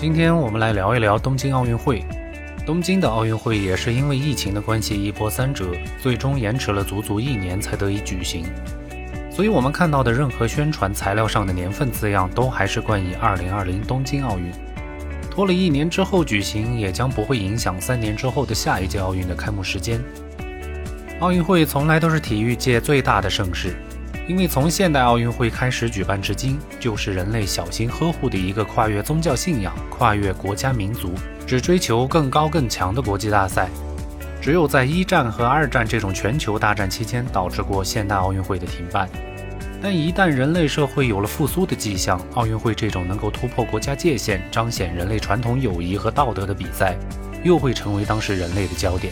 今天我们来聊一聊东京奥运会。东京的奥运会也是因为疫情的关系一波三折，最终延迟了足足一年才得以举行。所以，我们看到的任何宣传材料上的年份字样，都还是冠以2020东京奥运。拖了一年之后举行，也将不会影响三年之后的下一届奥运的开幕时间。奥运会从来都是体育界最大的盛事。因为从现代奥运会开始举办至今，就是人类小心呵护的一个跨越宗教信仰、跨越国家民族、只追求更高更强的国际大赛。只有在一战和二战这种全球大战期间，导致过现代奥运会的停办。但一旦人类社会有了复苏的迹象，奥运会这种能够突破国家界限、彰显人类传统友谊和道德的比赛，又会成为当时人类的焦点。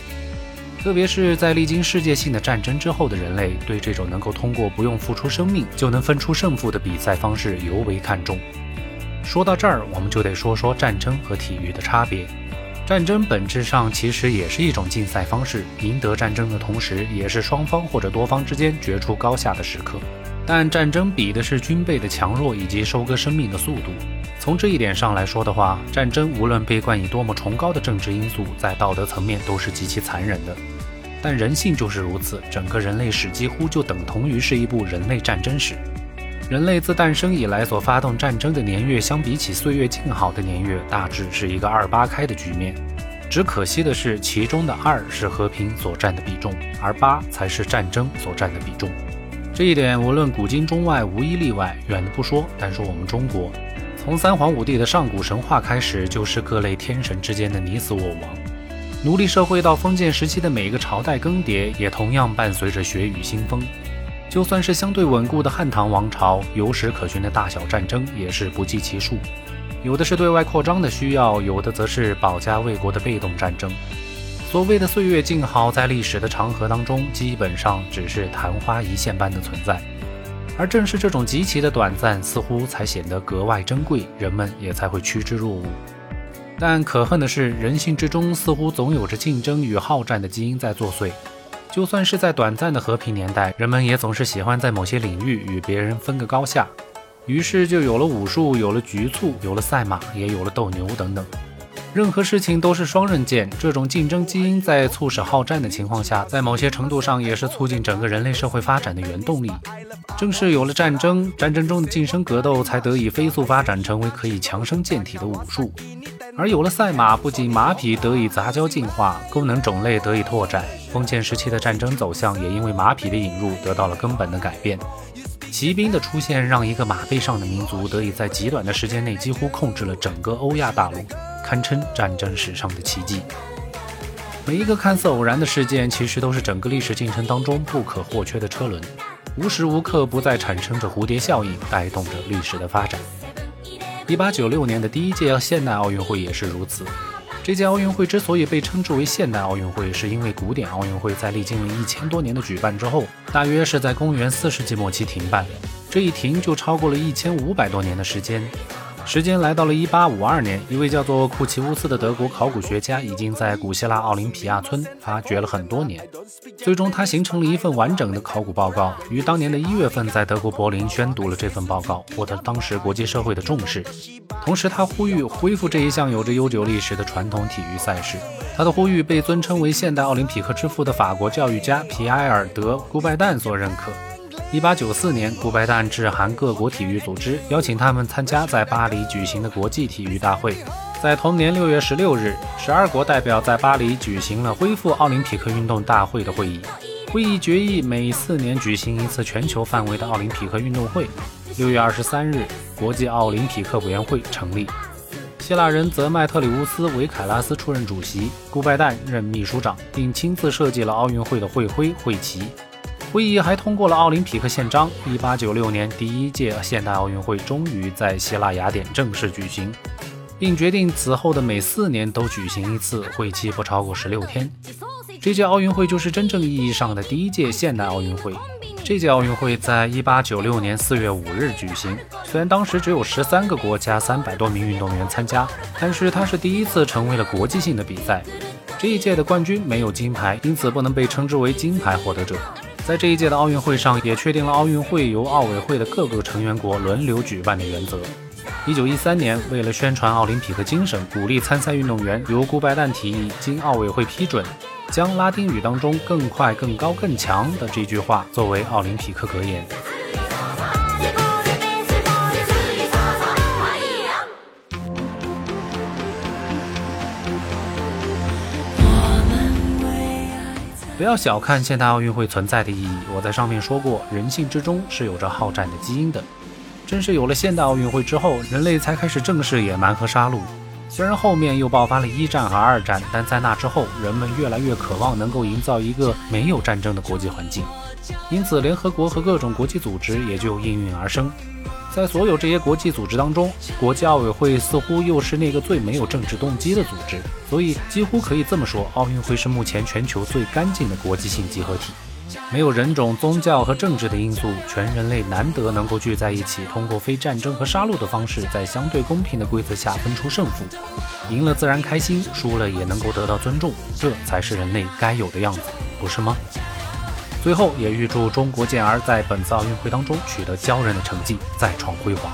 特别是在历经世界性的战争之后的人类，对这种能够通过不用付出生命就能分出胜负的比赛方式尤为看重。说到这儿，我们就得说说战争和体育的差别。战争本质上其实也是一种竞赛方式，赢得战争的同时，也是双方或者多方之间决出高下的时刻。但战争比的是军备的强弱以及收割生命的速度。从这一点上来说的话，战争无论被冠以多么崇高的政治因素，在道德层面都是极其残忍的。但人性就是如此，整个人类史几乎就等同于是一部人类战争史。人类自诞生以来所发动战争的年月，相比起岁月静好的年月，大致是一个二八开的局面。只可惜的是，其中的二是和平所占的比重，而八才是战争所占的比重。这一点无论古今中外无一例外。远的不说，单说我们中国，从三皇五帝的上古神话开始，就是各类天神之间的你死我亡。奴隶社会到封建时期的每一个朝代更迭，也同样伴随着血雨腥风。就算是相对稳固的汉唐王朝，有史可循的大小战争也是不计其数。有的是对外扩张的需要，有的则是保家卫国的被动战争。所谓的岁月静好，在历史的长河当中，基本上只是昙花一现般的存在。而正是这种极其的短暂，似乎才显得格外珍贵，人们也才会趋之若鹜。但可恨的是，人性之中似乎总有着竞争与好战的基因在作祟。就算是在短暂的和平年代，人们也总是喜欢在某些领域与别人分个高下。于是就有了武术，有了局促，有了赛马，也有了斗牛等等。任何事情都是双刃剑。这种竞争基因在促使好战的情况下，在某些程度上也是促进整个人类社会发展的原动力。正是有了战争，战争中的近身格斗才得以飞速发展成为可以强身健体的武术。而有了赛马，不仅马匹得以杂交进化，功能种类得以拓展，封建时期的战争走向也因为马匹的引入得到了根本的改变。骑兵的出现让一个马背上的民族得以在极短的时间内几乎控制了整个欧亚大陆，堪称战争史上的奇迹。每一个看似偶然的事件，其实都是整个历史进程当中不可或缺的车轮，无时无刻不在产生着蝴蝶效应，带动着历史的发展。一八九六年的第一届现代奥运会也是如此。这届奥运会之所以被称之为现代奥运会，是因为古典奥运会在历经了一千多年的举办之后，大约是在公元四世纪末期停办。这一停就超过了一千五百多年的时间。时间来到了一八五二年，一位叫做库奇乌斯的德国考古学家已经在古希腊奥林匹亚村发掘了很多年，最终他形成了一份完整的考古报告，于当年的一月份在德国柏林宣读了这份报告，获得当时国际社会的重视。同时，他呼吁恢复这一项有着悠久历史的传统体育赛事。他的呼吁被尊称为现代奥林匹克之父的法国教育家皮埃尔·德·古拜旦所认可。一八九四年，顾拜旦致函各国体育组织，邀请他们参加在巴黎举行的国际体育大会。在同年六月十六日，十二国代表在巴黎举行了恢复奥林匹克运动大会的会议。会议决议每四年举行一次全球范围的奥林匹克运动会。六月二十三日，国际奥林匹克委员会成立，希腊人泽麦特里乌斯·维凯拉斯出任主席，顾拜旦任秘书长，并亲自设计了奥运会的会徽、会旗。会议还通过了奥林匹克宪章。一八九六年，第一届现代奥运会终于在希腊雅典正式举行，并决定此后的每四年都举行一次，会期不超过十六天。这届奥运会就是真正意义上的第一届现代奥运会。这届奥运会在一八九六年四月五日举行。虽然当时只有十三个国家、三百多名运动员参加，但是它是第一次成为了国际性的比赛。这一届的冠军没有金牌，因此不能被称之为金牌获得者。在这一届的奥运会上，也确定了奥运会由奥委会的各个成员国轮流举办的原则。一九一三年，为了宣传奥林匹克精神，鼓励参赛运动员，由顾拜旦提议，经奥委会批准，将拉丁语当中“更快、更高、更强”的这句话作为奥林匹克格言。不要小看现代奥运会存在的意义，我在上面说过，人性之中是有着好战的基因的。正是有了现代奥运会之后，人类才开始正视野蛮和杀戮。虽然后面又爆发了一战和二战，但在那之后，人们越来越渴望能够营造一个没有战争的国际环境。因此，联合国和各种国际组织也就应运而生。在所有这些国际组织当中，国际奥委会似乎又是那个最没有政治动机的组织，所以几乎可以这么说，奥运会是目前全球最干净的国际性集合体。没有人种、宗教和政治的因素，全人类难得能够聚在一起，通过非战争和杀戮的方式，在相对公平的规则下分出胜负。赢了自然开心，输了也能够得到尊重，这才是人类该有的样子，不是吗？最后，也预祝中国健儿在本次奥运会当中取得骄人的成绩，再创辉煌。